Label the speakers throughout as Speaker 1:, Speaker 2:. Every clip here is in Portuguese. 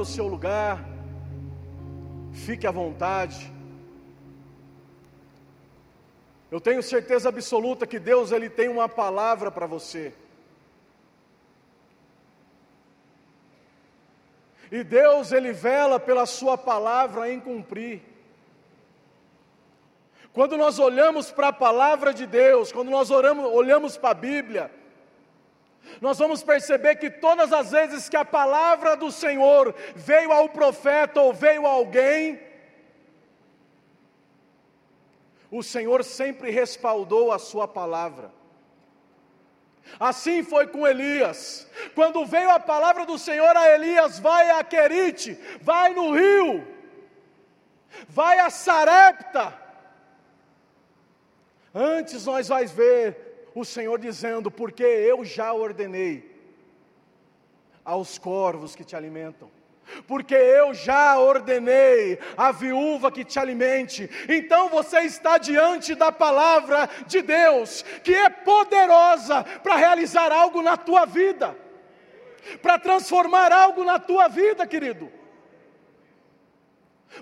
Speaker 1: o seu lugar, fique à vontade. Eu tenho certeza absoluta que Deus ele tem uma palavra para você. E Deus ele vela pela sua palavra em cumprir. Quando nós olhamos para a palavra de Deus, quando nós oramos, olhamos para a Bíblia, nós vamos perceber que todas as vezes que a palavra do Senhor veio ao profeta ou veio a alguém, o Senhor sempre respaldou a sua palavra. Assim foi com Elias. Quando veio a palavra do Senhor a Elias, vai a Querite, vai no rio, vai a Sarepta. Antes nós vais ver o Senhor dizendo: Porque eu já ordenei aos corvos que te alimentam porque eu já ordenei a viúva que te alimente. Então você está diante da palavra de Deus, que é poderosa para realizar algo na tua vida, para transformar algo na tua vida, querido.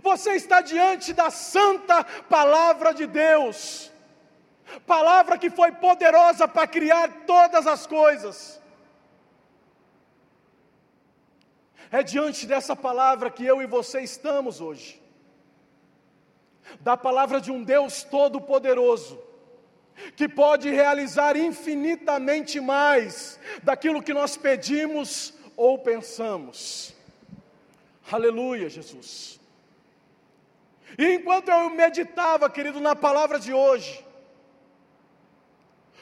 Speaker 1: Você está diante da santa palavra de Deus, palavra que foi poderosa para criar todas as coisas. É diante dessa palavra que eu e você estamos hoje. Da palavra de um Deus todo-poderoso, que pode realizar infinitamente mais daquilo que nós pedimos ou pensamos. Aleluia, Jesus. E enquanto eu meditava, querido, na palavra de hoje,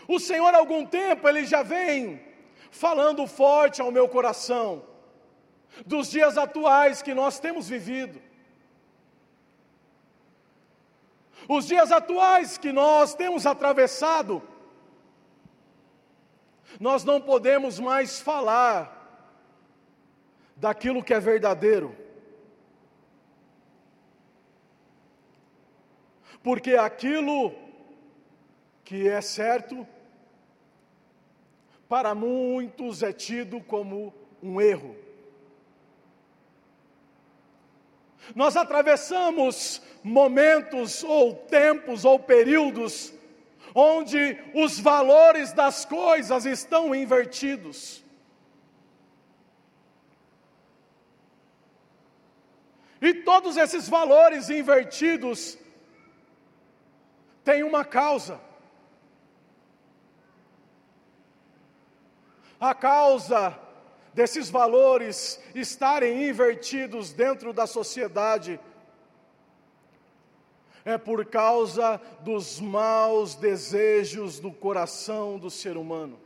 Speaker 1: o Senhor, há algum tempo, Ele já vem falando forte ao meu coração dos dias atuais que nós temos vivido. Os dias atuais que nós temos atravessado, nós não podemos mais falar daquilo que é verdadeiro. Porque aquilo que é certo, para muitos é tido como um erro. Nós atravessamos momentos ou tempos ou períodos onde os valores das coisas estão invertidos. E todos esses valores invertidos têm uma causa. A causa desses valores estarem invertidos dentro da sociedade, é por causa dos maus desejos do coração do ser humano.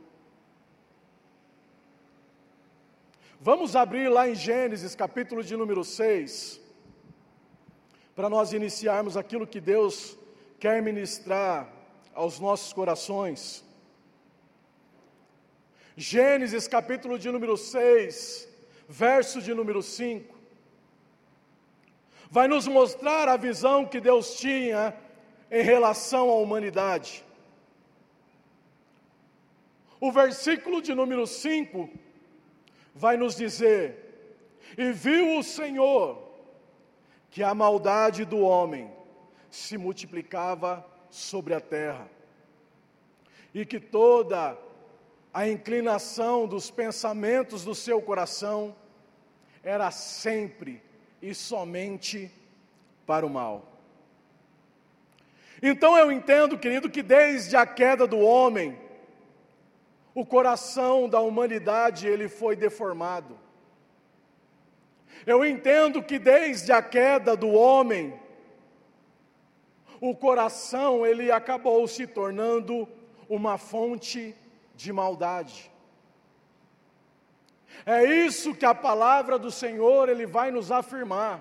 Speaker 1: Vamos abrir lá em Gênesis, capítulo de número 6, para nós iniciarmos aquilo que Deus quer ministrar aos nossos corações. Gênesis capítulo de número 6, verso de número 5, vai nos mostrar a visão que Deus tinha em relação à humanidade. O versículo de número 5 vai nos dizer: E viu o Senhor que a maldade do homem se multiplicava sobre a terra, e que toda a inclinação dos pensamentos do seu coração era sempre e somente para o mal. Então eu entendo, querido, que desde a queda do homem, o coração da humanidade ele foi deformado. Eu entendo que desde a queda do homem, o coração ele acabou se tornando uma fonte de maldade. É isso que a palavra do Senhor ele vai nos afirmar.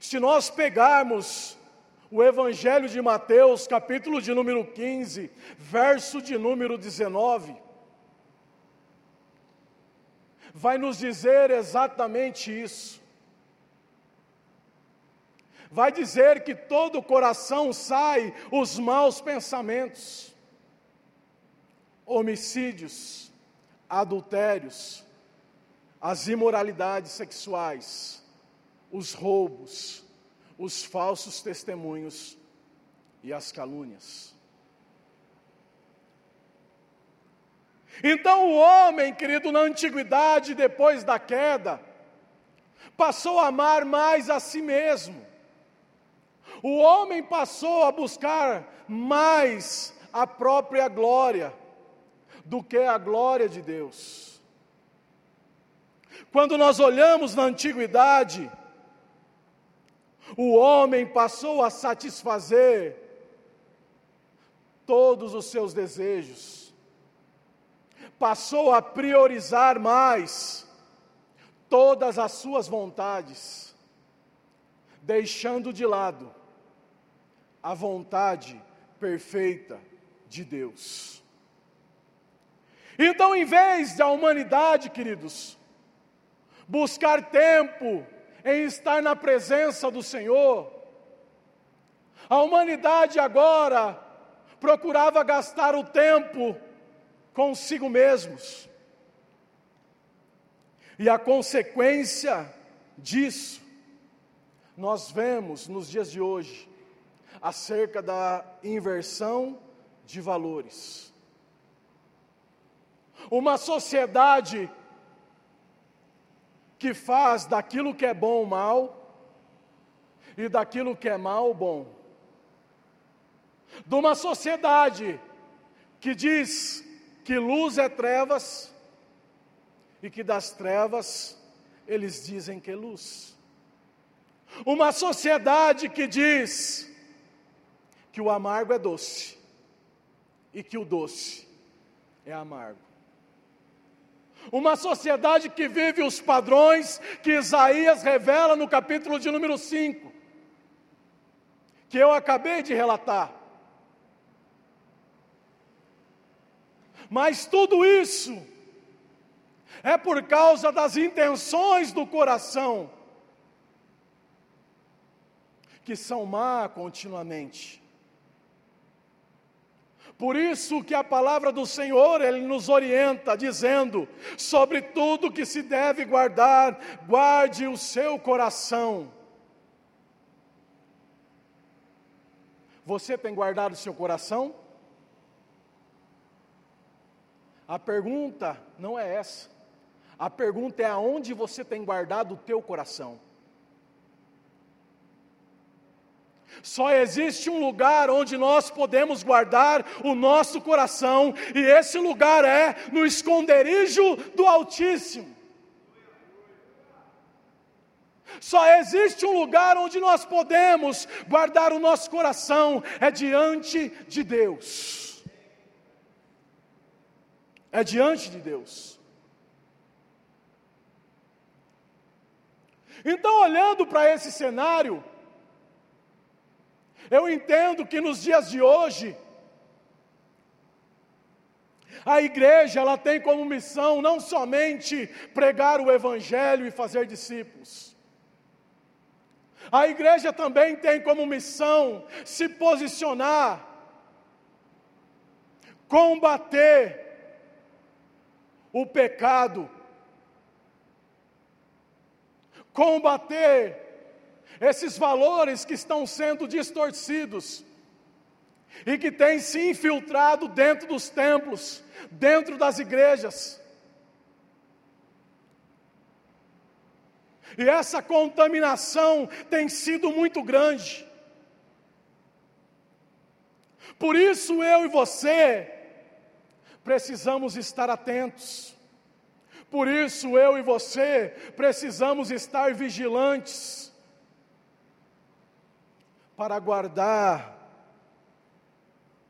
Speaker 1: Se nós pegarmos o Evangelho de Mateus, capítulo de número 15, verso de número 19, vai nos dizer exatamente isso. Vai dizer que todo o coração sai os maus pensamentos homicídios, adultérios, as imoralidades sexuais, os roubos, os falsos testemunhos e as calúnias. Então o homem, querido, na antiguidade, depois da queda, passou a amar mais a si mesmo. O homem passou a buscar mais a própria glória do que a glória de Deus. Quando nós olhamos na antiguidade, o homem passou a satisfazer todos os seus desejos, passou a priorizar mais todas as suas vontades, deixando de lado a vontade perfeita de Deus. Então, em vez da humanidade, queridos, buscar tempo em estar na presença do Senhor, a humanidade agora procurava gastar o tempo consigo mesmos. E a consequência disso, nós vemos nos dias de hoje, acerca da inversão de valores. Uma sociedade que faz daquilo que é bom mal e daquilo que é mal bom. De uma sociedade que diz que luz é trevas e que das trevas eles dizem que é luz. Uma sociedade que diz que o amargo é doce e que o doce é amargo. Uma sociedade que vive os padrões que Isaías revela no capítulo de número 5, que eu acabei de relatar. Mas tudo isso é por causa das intenções do coração, que são má continuamente. Por isso que a palavra do Senhor, ele nos orienta dizendo: sobre tudo que se deve guardar, guarde o seu coração. Você tem guardado o seu coração? A pergunta não é essa. A pergunta é aonde você tem guardado o teu coração. Só existe um lugar onde nós podemos guardar o nosso coração, e esse lugar é no esconderijo do Altíssimo. Só existe um lugar onde nós podemos guardar o nosso coração, é diante de Deus. É diante de Deus. Então, olhando para esse cenário, eu entendo que nos dias de hoje, a igreja ela tem como missão não somente pregar o evangelho e fazer discípulos. A igreja também tem como missão se posicionar, combater o pecado, combater esses valores que estão sendo distorcidos e que têm se infiltrado dentro dos templos, dentro das igrejas. E essa contaminação tem sido muito grande. Por isso eu e você precisamos estar atentos. Por isso eu e você precisamos estar vigilantes para guardar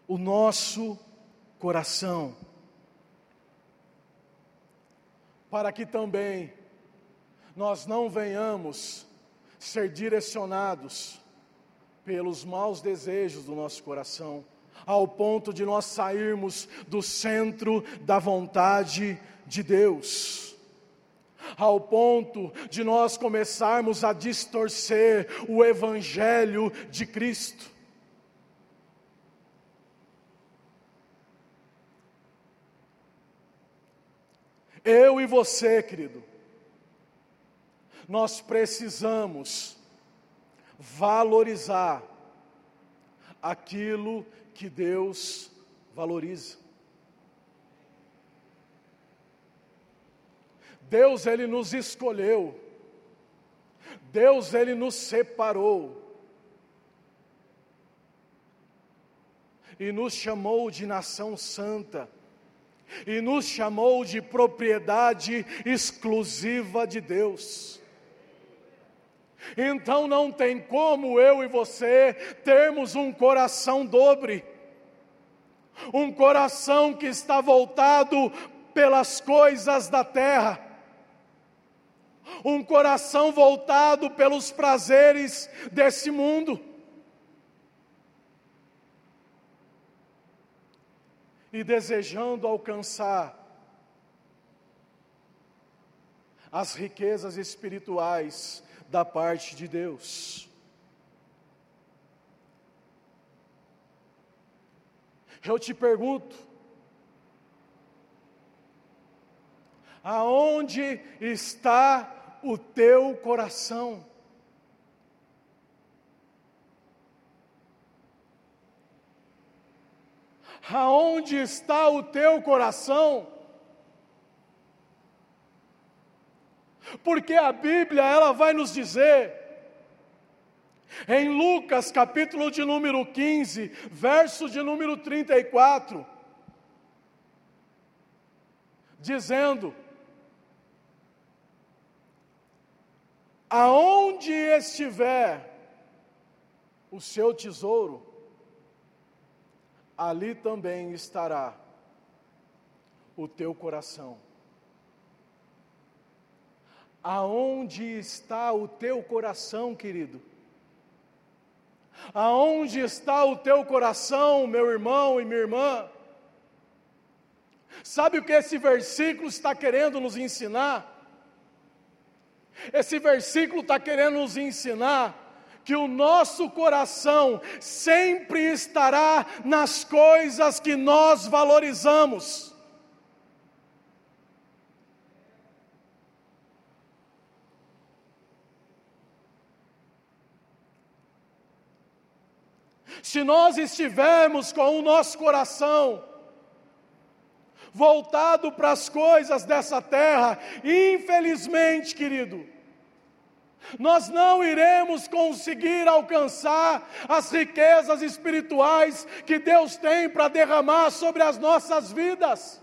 Speaker 1: o nosso coração, para que também nós não venhamos ser direcionados pelos maus desejos do nosso coração, ao ponto de nós sairmos do centro da vontade de Deus ao ponto de nós começarmos a distorcer o Evangelho de Cristo. Eu e você, querido, nós precisamos valorizar aquilo que Deus valoriza. Deus ele nos escolheu. Deus ele nos separou. E nos chamou de nação santa. E nos chamou de propriedade exclusiva de Deus. Então não tem como eu e você termos um coração dobre, um coração que está voltado pelas coisas da terra, um coração voltado pelos prazeres desse mundo. E desejando alcançar as riquezas espirituais da parte de Deus. Eu te pergunto, aonde está o teu coração? Aonde está o teu coração? porque a Bíblia ela vai nos dizer em Lucas, capítulo de número 15, verso de número 34, dizendo: Aonde estiver o seu tesouro, ali também estará o teu coração. Aonde está o teu coração, querido? Aonde está o teu coração, meu irmão e minha irmã? Sabe o que esse versículo está querendo nos ensinar? Esse versículo está querendo nos ensinar que o nosso coração sempre estará nas coisas que nós valorizamos. se nós estivermos com o nosso coração voltado para as coisas dessa terra, infelizmente, querido, nós não iremos conseguir alcançar as riquezas espirituais que Deus tem para derramar sobre as nossas vidas.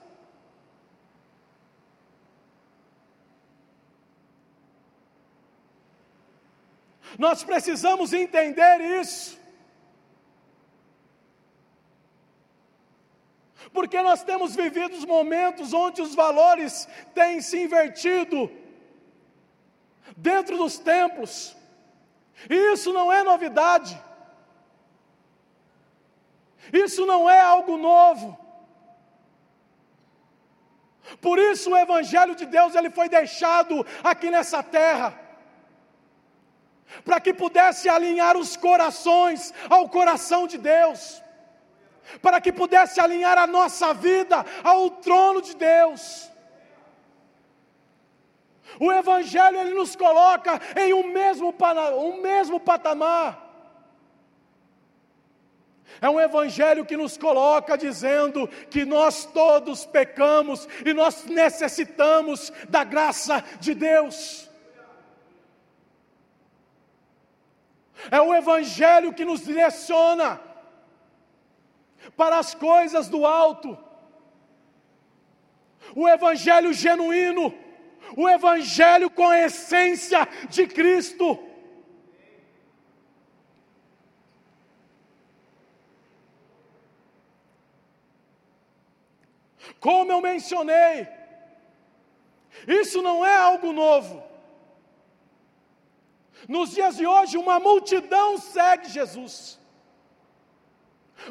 Speaker 1: Nós precisamos entender isso. Porque nós temos vivido momentos onde os valores têm se invertido. Dentro dos templos, e isso não é novidade, isso não é algo novo. Por isso o evangelho de Deus ele foi deixado aqui nessa terra. Para que pudesse alinhar os corações ao coração de Deus para que pudesse alinhar a nossa vida ao trono de Deus. O Evangelho ele nos coloca em um mesmo, um mesmo patamar. É um evangelho que nos coloca dizendo que nós todos pecamos e nós necessitamos da graça de Deus. É um evangelho que nos direciona para as coisas do alto. O Evangelho genuíno, o Evangelho com a essência de Cristo. Como eu mencionei, isso não é algo novo. Nos dias de hoje, uma multidão segue Jesus.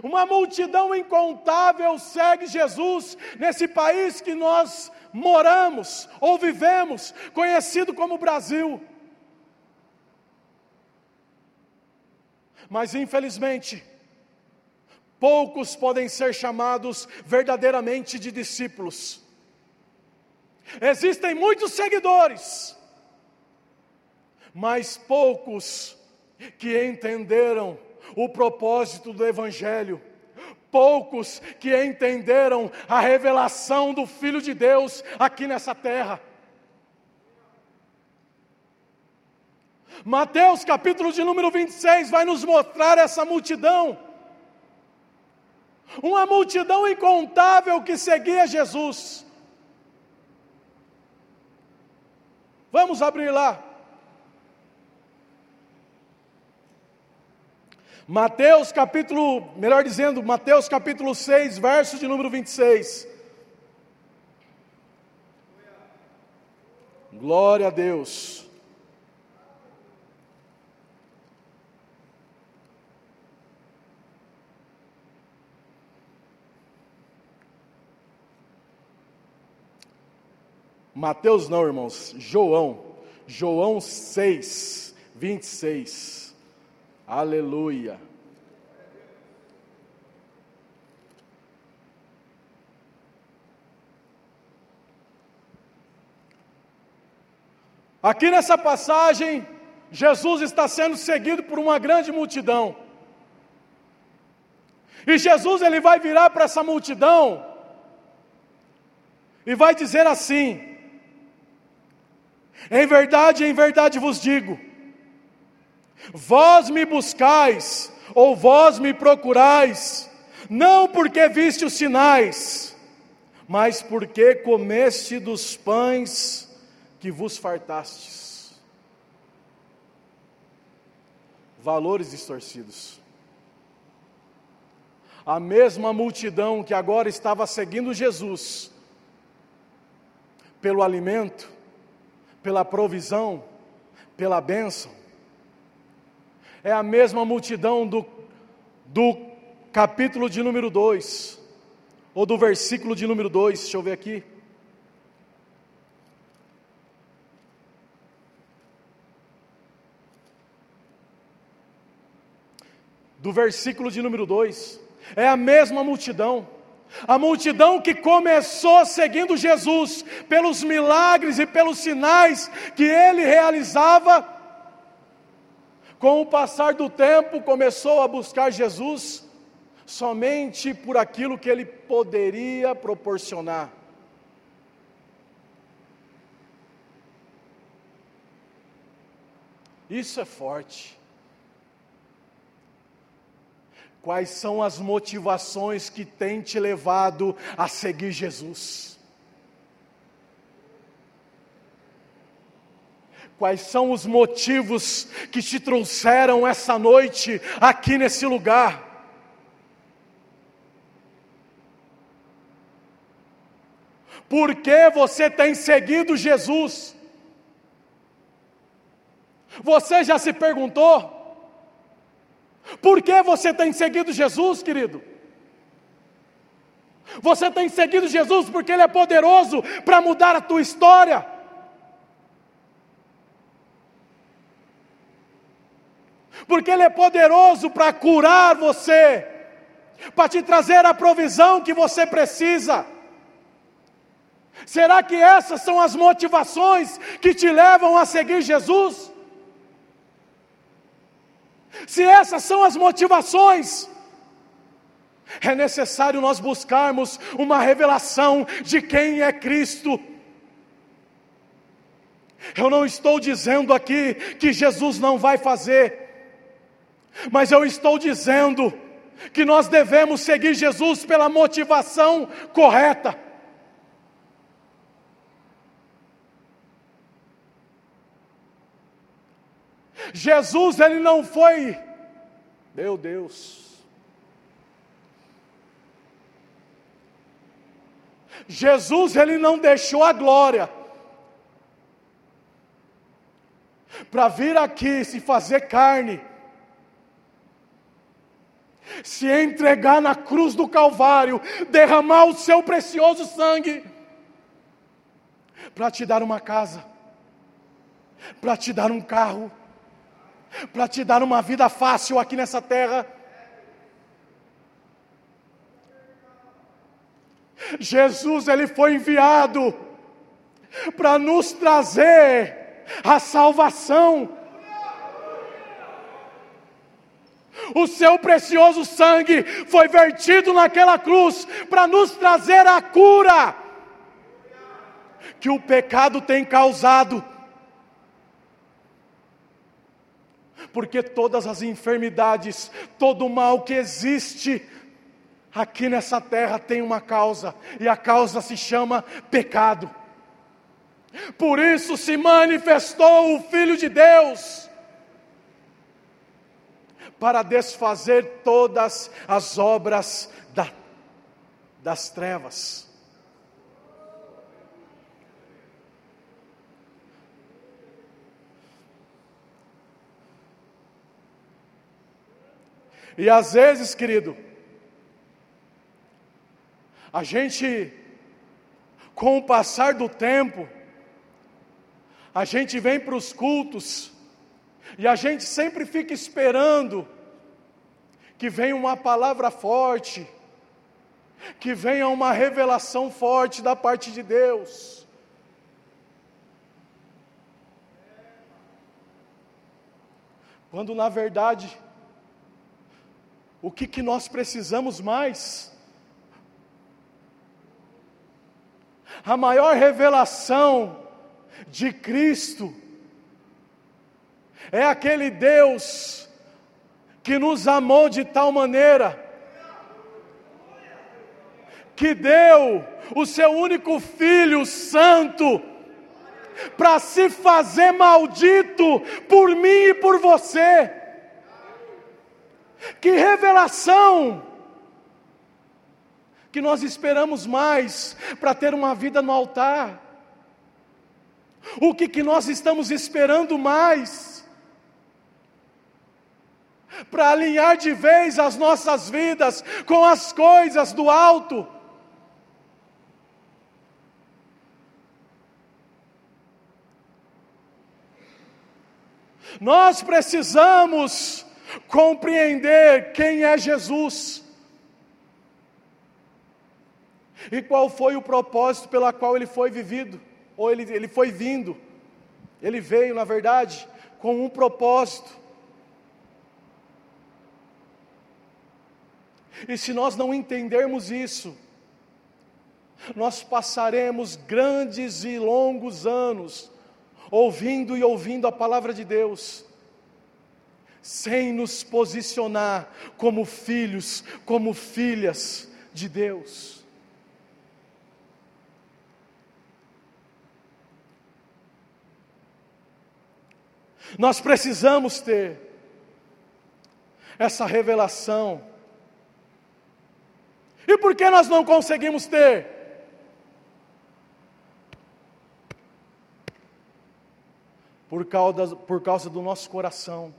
Speaker 1: Uma multidão incontável segue Jesus nesse país que nós moramos ou vivemos, conhecido como Brasil. Mas infelizmente, poucos podem ser chamados verdadeiramente de discípulos. Existem muitos seguidores, mas poucos que entenderam o propósito do Evangelho, poucos que entenderam a revelação do Filho de Deus aqui nessa terra. Mateus capítulo de número 26 vai nos mostrar essa multidão. Uma multidão incontável que seguia Jesus. Vamos abrir lá. Mateus capítulo, melhor dizendo, Mateus capítulo 6, verso de número 26. Glória a Deus. Mateus não, irmãos, João, João 6, 26. Aleluia. Aqui nessa passagem, Jesus está sendo seguido por uma grande multidão. E Jesus ele vai virar para essa multidão e vai dizer assim: em verdade, em verdade vos digo: vós me buscais, ou vós me procurais, não porque viste os sinais, mas porque comeste dos pães que vos fartastes. Valores distorcidos. A mesma multidão que agora estava seguindo Jesus, pelo alimento, pela provisão, pela bênção. É a mesma multidão do, do capítulo de número 2, ou do versículo de número 2, deixa eu ver aqui. Do versículo de número 2, é a mesma multidão. A multidão que começou seguindo Jesus pelos milagres e pelos sinais que ele realizava, com o passar do tempo começou a buscar Jesus somente por aquilo que ele poderia proporcionar. Isso é forte. Quais são as motivações que têm te levado a seguir Jesus? Quais são os motivos que te trouxeram essa noite aqui nesse lugar? Por que você tem seguido Jesus? Você já se perguntou? Por que você tem seguido Jesus, querido? Você tem seguido Jesus porque Ele é poderoso para mudar a tua história. Porque Ele é poderoso para curar você, para te trazer a provisão que você precisa. Será que essas são as motivações que te levam a seguir Jesus? Se essas são as motivações, é necessário nós buscarmos uma revelação de quem é Cristo. Eu não estou dizendo aqui que Jesus não vai fazer, mas eu estou dizendo que nós devemos seguir Jesus pela motivação correta. Jesus, ele não foi, meu Deus. Jesus, ele não deixou a glória para vir aqui se fazer carne, se entregar na cruz do Calvário, derramar o seu precioso sangue, para te dar uma casa, para te dar um carro, para te dar uma vida fácil aqui nessa terra. Jesus ele foi enviado para nos trazer a salvação, O seu precioso sangue foi vertido naquela cruz para nos trazer a cura que o pecado tem causado. Porque todas as enfermidades, todo o mal que existe aqui nessa terra tem uma causa, e a causa se chama pecado. Por isso se manifestou o Filho de Deus para desfazer todas as obras da, das trevas. E às vezes, querido, a gente, com o passar do tempo, a gente vem para os cultos e a gente sempre fica esperando que venha uma palavra forte, que venha uma revelação forte da parte de Deus. Quando na verdade, o que, que nós precisamos mais? A maior revelação de Cristo é aquele Deus que nos amou de tal maneira, que deu o seu único Filho Santo, para se fazer maldito por mim e por você. Que revelação! Que nós esperamos mais para ter uma vida no altar. O que, que nós estamos esperando mais? Para alinhar de vez as nossas vidas com as coisas do alto. Nós precisamos compreender quem é Jesus e qual foi o propósito pela qual ele foi vivido, ou ele, ele foi vindo. Ele veio, na verdade, com um propósito. E se nós não entendermos isso, nós passaremos grandes e longos anos ouvindo e ouvindo a palavra de Deus, sem nos posicionar como filhos, como filhas de Deus. Nós precisamos ter essa revelação. E por que nós não conseguimos ter? Por causa, por causa do nosso coração.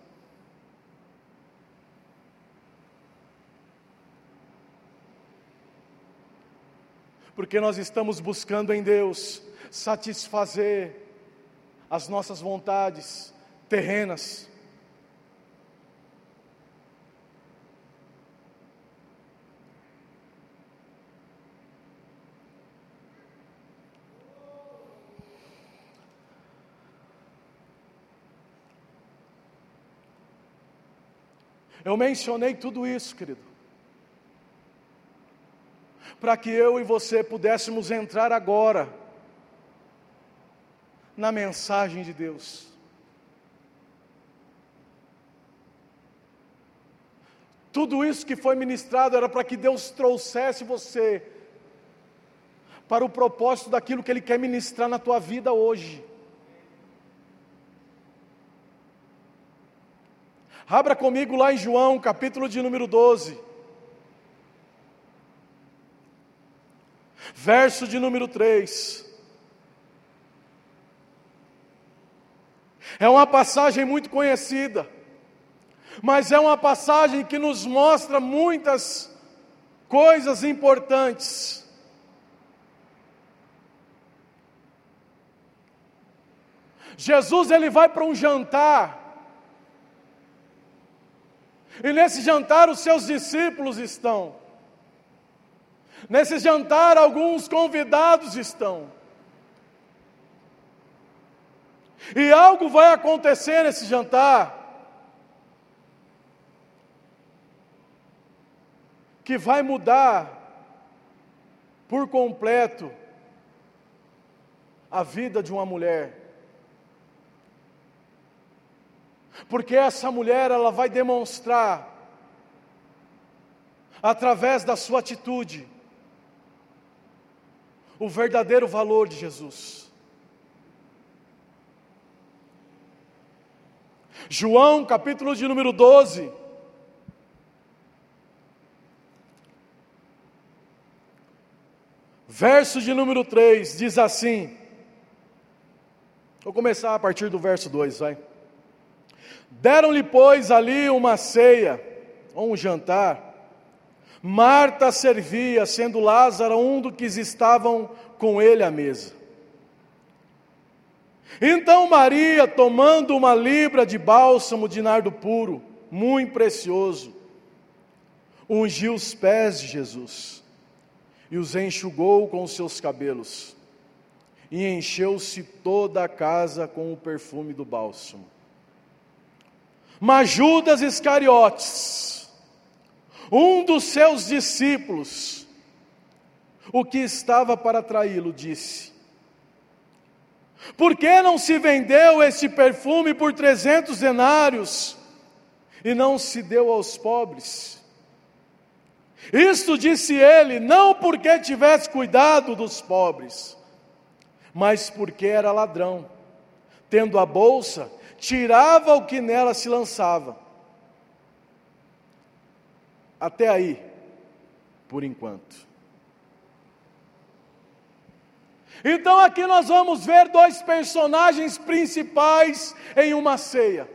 Speaker 1: porque nós estamos buscando em Deus satisfazer as nossas vontades terrenas. Eu mencionei tudo isso, querido para que eu e você pudéssemos entrar agora na mensagem de Deus. Tudo isso que foi ministrado era para que Deus trouxesse você para o propósito daquilo que Ele quer ministrar na tua vida hoje. Abra comigo lá em João, capítulo de número 12. verso de número 3. É uma passagem muito conhecida, mas é uma passagem que nos mostra muitas coisas importantes. Jesus ele vai para um jantar, e nesse jantar os seus discípulos estão. Nesse jantar, alguns convidados estão. E algo vai acontecer nesse jantar. que vai mudar por completo a vida de uma mulher. Porque essa mulher ela vai demonstrar através da sua atitude o verdadeiro valor de Jesus. João, capítulo de número 12. Verso de número 3 diz assim: Vou começar a partir do verso 2, vai. Deram-lhe, pois, ali uma ceia, ou um jantar. Marta servia, sendo Lázaro um dos que estavam com ele à mesa. Então Maria, tomando uma libra de bálsamo de nardo puro, muito precioso, ungiu os pés de Jesus e os enxugou com seus cabelos e encheu-se toda a casa com o perfume do bálsamo. Mas Judas Iscariotes, um dos seus discípulos, o que estava para traí-lo, disse: Por que não se vendeu esse perfume por trezentos denários e não se deu aos pobres? Isto disse ele, não porque tivesse cuidado dos pobres, mas porque era ladrão. Tendo a bolsa, tirava o que nela se lançava. Até aí, por enquanto. Então aqui nós vamos ver dois personagens principais em uma ceia.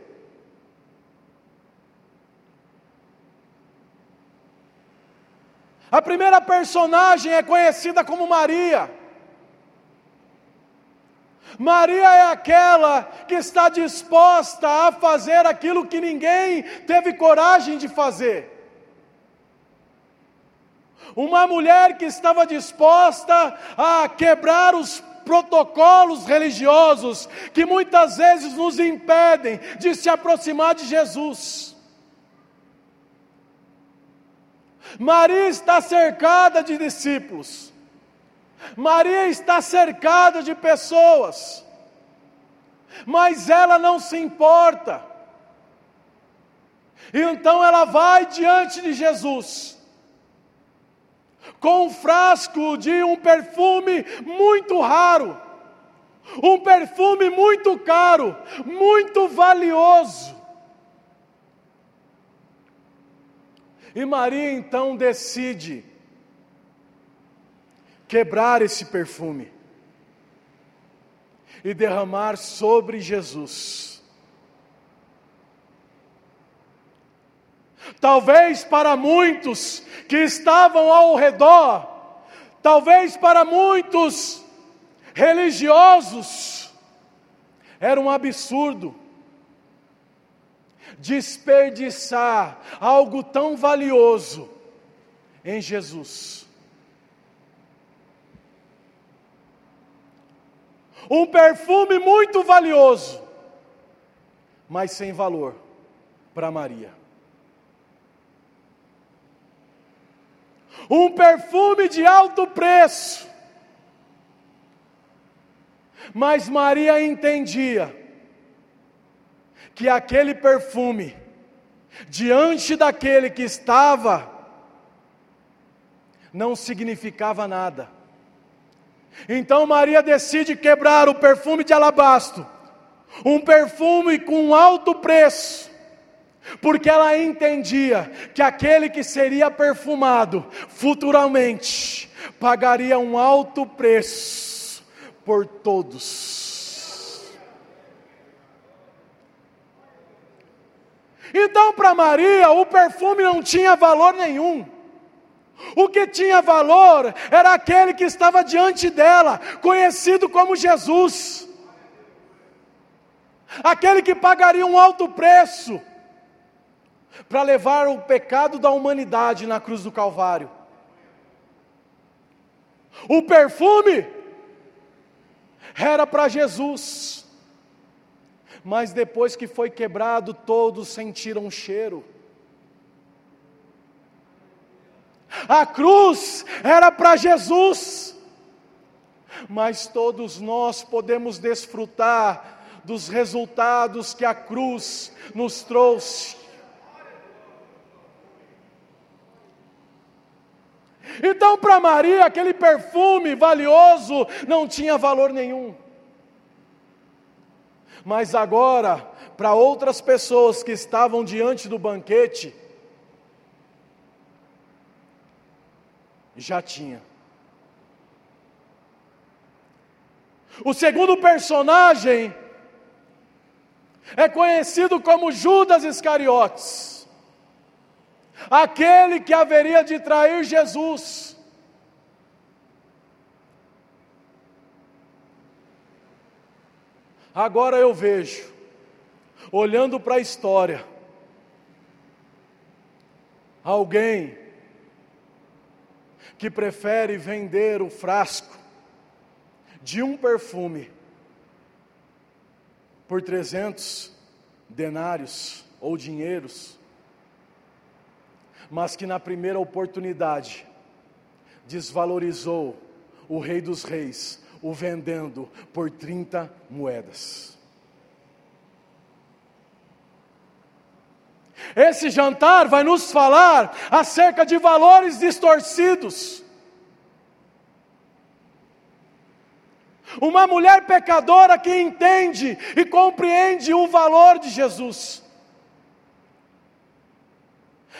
Speaker 1: A primeira personagem é conhecida como Maria. Maria é aquela que está disposta a fazer aquilo que ninguém teve coragem de fazer. Uma mulher que estava disposta a quebrar os protocolos religiosos que muitas vezes nos impedem de se aproximar de Jesus. Maria está cercada de discípulos. Maria está cercada de pessoas, mas ela não se importa. Então ela vai diante de Jesus, com um frasco de um perfume muito raro, um perfume muito caro, muito valioso. E Maria então decide quebrar esse perfume e derramar sobre Jesus. Talvez para muitos que estavam ao redor, talvez para muitos religiosos, era um absurdo desperdiçar algo tão valioso em Jesus. Um perfume muito valioso, mas sem valor para Maria. Um perfume de alto preço, mas Maria entendia que aquele perfume, diante daquele que estava, não significava nada então Maria decide quebrar o perfume de alabastro, um perfume com alto preço, porque ela entendia que aquele que seria perfumado futuramente pagaria um alto preço por todos. Então, para Maria, o perfume não tinha valor nenhum. O que tinha valor era aquele que estava diante dela, conhecido como Jesus. Aquele que pagaria um alto preço para levar o pecado da humanidade na cruz do Calvário. O perfume era para Jesus, mas depois que foi quebrado, todos sentiram um cheiro. A cruz era para Jesus. Mas todos nós podemos desfrutar dos resultados que a cruz nos trouxe. Então, para Maria, aquele perfume valioso não tinha valor nenhum. Mas agora, para outras pessoas que estavam diante do banquete, já tinha. O segundo personagem é conhecido como Judas Iscariotes, aquele que haveria de trair Jesus. Agora eu vejo, olhando para a história, alguém que prefere vender o frasco de um perfume por 300 denários ou dinheiros, mas que na primeira oportunidade desvalorizou o Rei dos Reis, o vendendo por 30 moedas. Esse jantar vai nos falar acerca de valores distorcidos. Uma mulher pecadora que entende e compreende o valor de Jesus.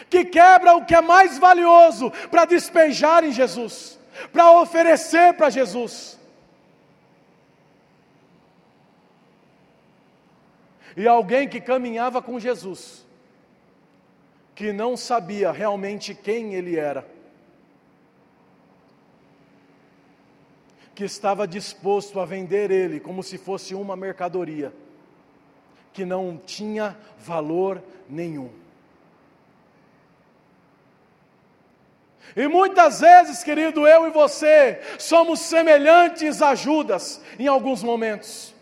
Speaker 1: Que quebra o que é mais valioso para despejar em Jesus, para oferecer para Jesus. E alguém que caminhava com Jesus que não sabia realmente quem ele era, que estava disposto a vender ele como se fosse uma mercadoria, que não tinha valor nenhum. E muitas vezes, querido, eu e você somos semelhantes a Judas em alguns momentos.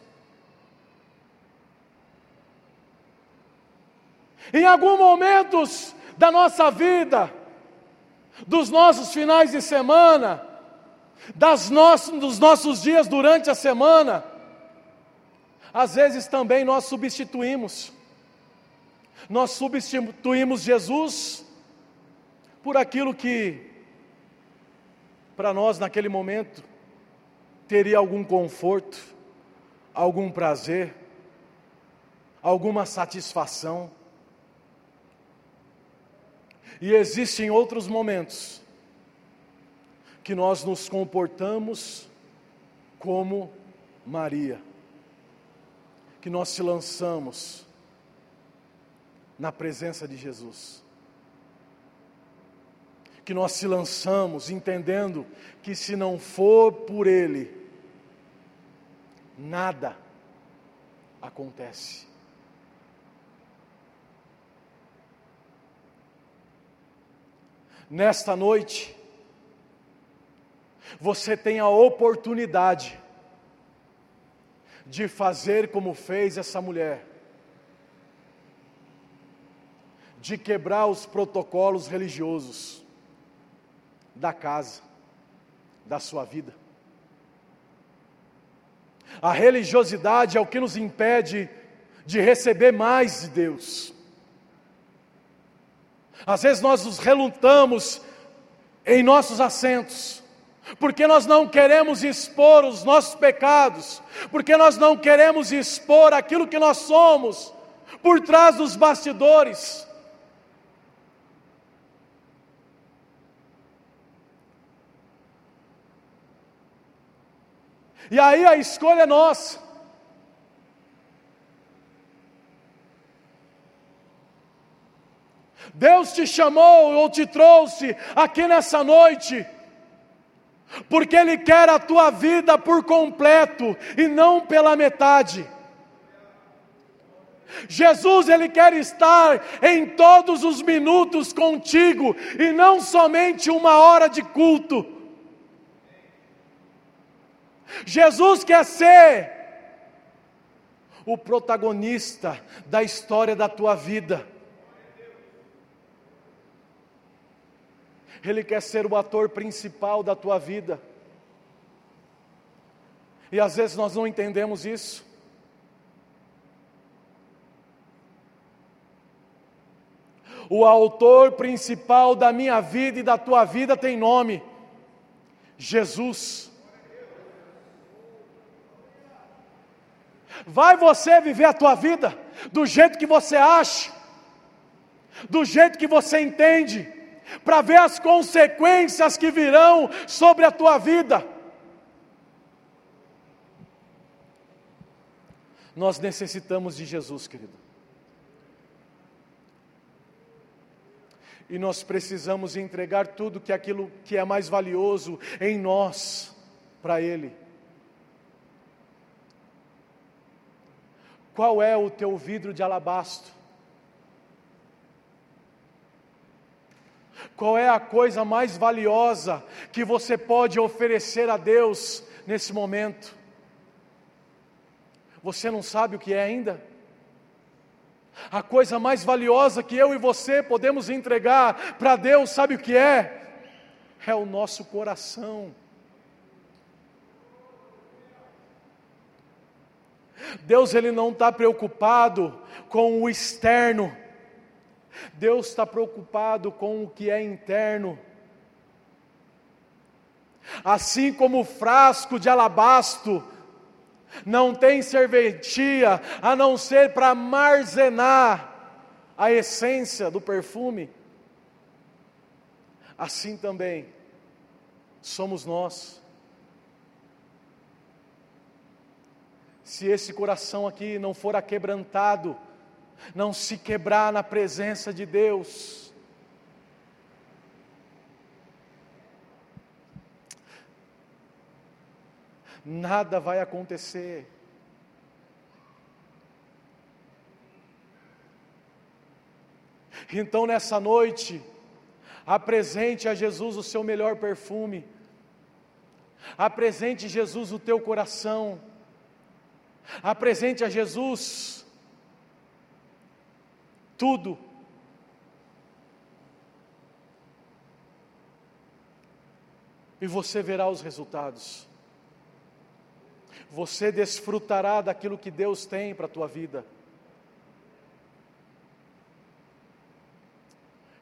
Speaker 1: Em alguns momentos da nossa vida, dos nossos finais de semana, das nossos, dos nossos dias durante a semana, às vezes também nós substituímos. Nós substituímos Jesus por aquilo que, para nós naquele momento, teria algum conforto, algum prazer, alguma satisfação. E existem outros momentos que nós nos comportamos como Maria, que nós se lançamos na presença de Jesus, que nós se lançamos entendendo que se não for por Ele, nada acontece. Nesta noite, você tem a oportunidade de fazer como fez essa mulher, de quebrar os protocolos religiosos da casa, da sua vida. A religiosidade é o que nos impede de receber mais de Deus. Às vezes nós nos relutamos em nossos assentos, porque nós não queremos expor os nossos pecados, porque nós não queremos expor aquilo que nós somos por trás dos bastidores. E aí a escolha é nossa. Deus te chamou ou te trouxe aqui nessa noite, porque Ele quer a tua vida por completo e não pela metade. Jesus, Ele quer estar em todos os minutos contigo e não somente uma hora de culto. Jesus quer ser o protagonista da história da tua vida. Ele quer ser o ator principal da tua vida. E às vezes nós não entendemos isso. O autor principal da minha vida e da tua vida tem nome: Jesus. Vai você viver a tua vida do jeito que você acha, do jeito que você entende, para ver as consequências que virão sobre a tua vida. Nós necessitamos de Jesus, querido. E nós precisamos entregar tudo que aquilo que é mais valioso em nós para Ele. Qual é o teu vidro de alabastro? Qual é a coisa mais valiosa que você pode oferecer a Deus nesse momento? Você não sabe o que é ainda? A coisa mais valiosa que eu e você podemos entregar para Deus, sabe o que é? É o nosso coração. Deus ele não está preocupado com o externo, Deus está preocupado com o que é interno. Assim como o frasco de alabastro não tem serventia a não ser para armazenar a essência do perfume, assim também somos nós. Se esse coração aqui não for aquebrantado, não se quebrar na presença de Deus, nada vai acontecer. Então, nessa noite, apresente a Jesus o seu melhor perfume, apresente Jesus o teu coração, Apresente a Jesus tudo. E você verá os resultados. Você desfrutará daquilo que Deus tem para a tua vida.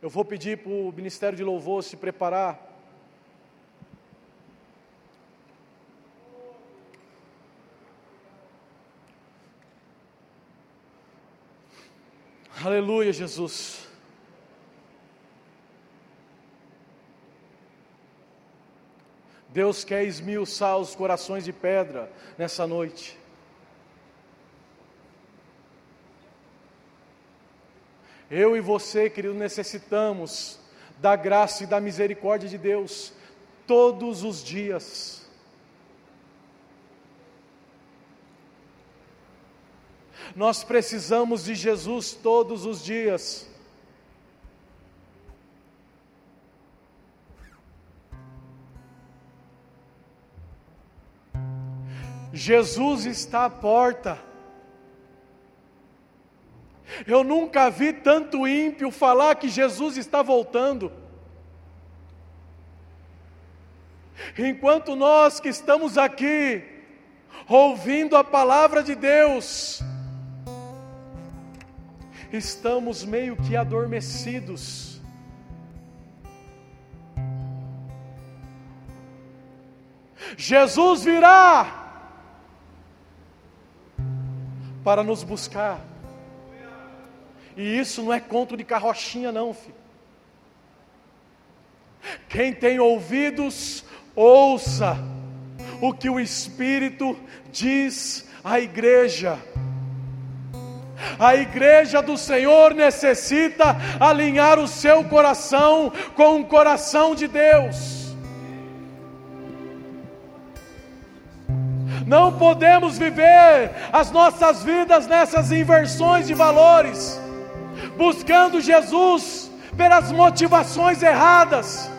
Speaker 1: Eu vou pedir para o Ministério de Louvor se preparar. Aleluia, Jesus. Deus quer esmiuçar os corações de pedra nessa noite. Eu e você, querido, necessitamos da graça e da misericórdia de Deus todos os dias. Nós precisamos de Jesus todos os dias. Jesus está à porta. Eu nunca vi tanto ímpio falar que Jesus está voltando. Enquanto nós que estamos aqui, ouvindo a palavra de Deus, estamos meio que adormecidos. Jesus virá para nos buscar. E isso não é conto de carrochinha, não, filho. Quem tem ouvidos, ouça o que o Espírito diz à igreja. A igreja do Senhor necessita alinhar o seu coração com o coração de Deus. Não podemos viver as nossas vidas nessas inversões de valores, buscando Jesus pelas motivações erradas.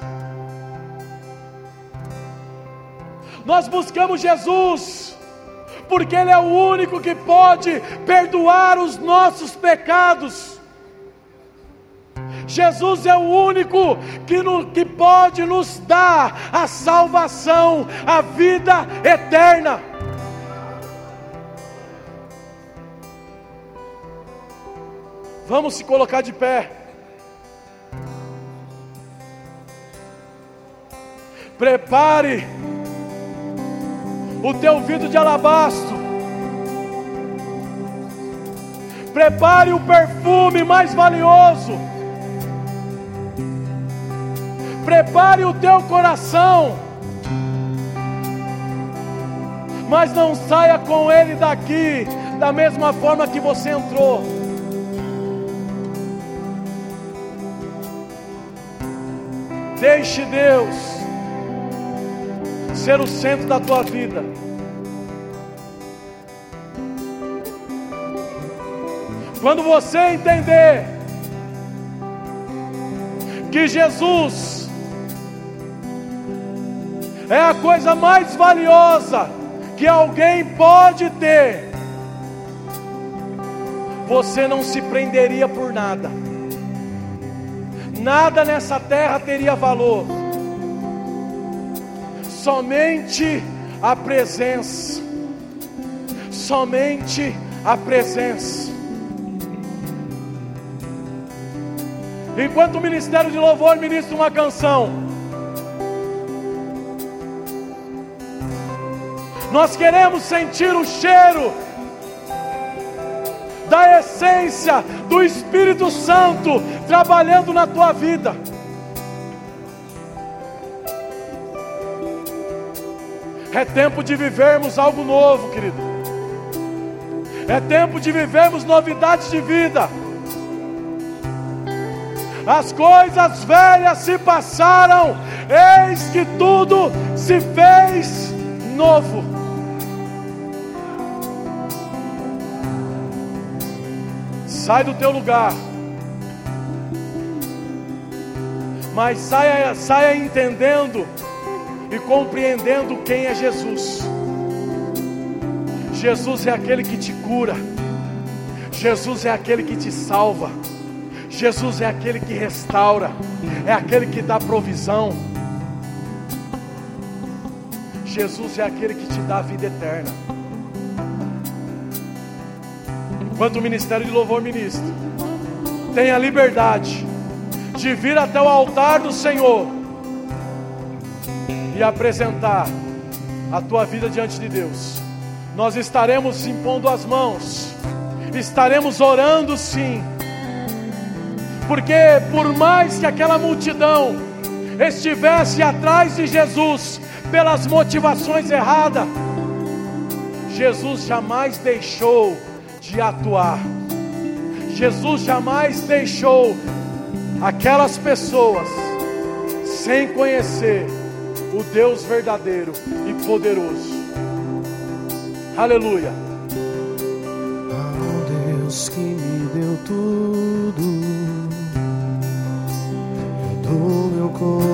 Speaker 1: Nós buscamos Jesus porque Ele é o único que pode perdoar os nossos pecados. Jesus é o único que, no, que pode nos dar a salvação, a vida eterna. Vamos se colocar de pé. Prepare o teu vidro de alabastro. Prepare o perfume mais valioso. Prepare o teu coração. Mas não saia com ele daqui da mesma forma que você entrou. Deixe Deus ser o centro da tua vida. Quando você entender que Jesus é a coisa mais valiosa que alguém pode ter, você não se prenderia por nada, nada nessa terra teria valor somente a presença, somente a presença. Enquanto o ministério de louvor ministra uma canção, nós queremos sentir o cheiro da essência do Espírito Santo trabalhando na tua vida. É tempo de vivermos algo novo, querido. É tempo de vivermos novidades de vida. As coisas velhas se passaram, eis que tudo se fez novo. Sai do teu lugar, mas saia, saia entendendo e compreendendo quem é Jesus. Jesus é aquele que te cura, Jesus é aquele que te salva, Jesus é aquele que restaura, é aquele que dá provisão. Jesus é aquele que te dá a vida eterna. Enquanto o ministério de louvor ministra, tenha liberdade de vir até o altar do Senhor e apresentar a tua vida diante de Deus. Nós estaremos impondo as mãos, estaremos orando sim, porque por mais que aquela multidão estivesse atrás de Jesus pelas motivações erradas, Jesus jamais deixou de atuar. Jesus jamais deixou aquelas pessoas sem conhecer o Deus verdadeiro e poderoso. Aleluia.
Speaker 2: Ao Deus que me deu tudo, dou meu coração.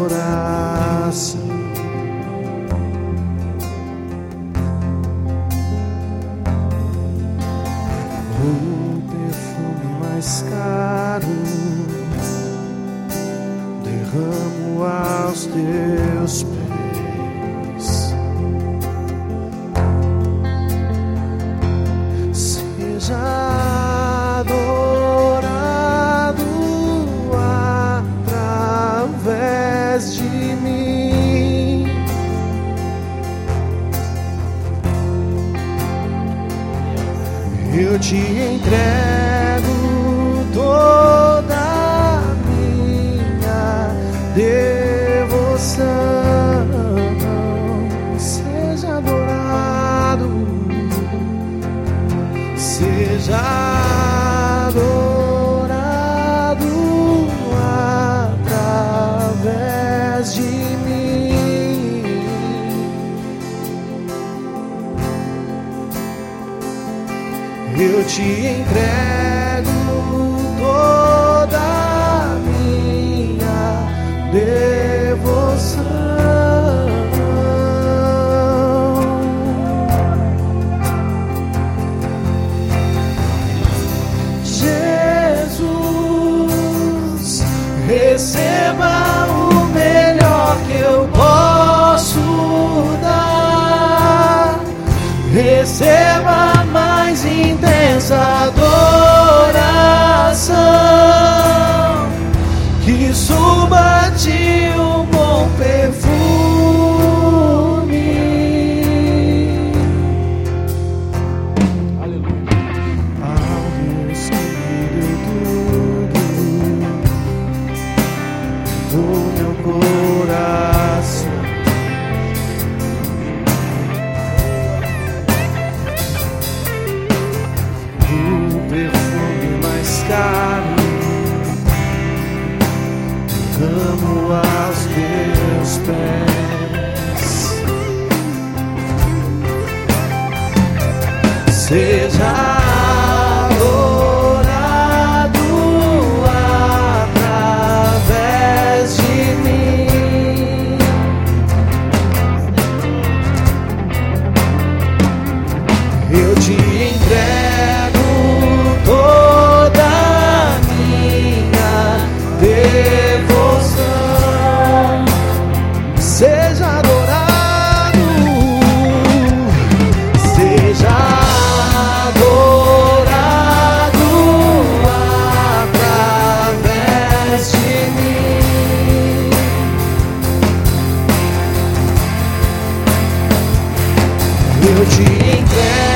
Speaker 2: merecer. Eu te entrego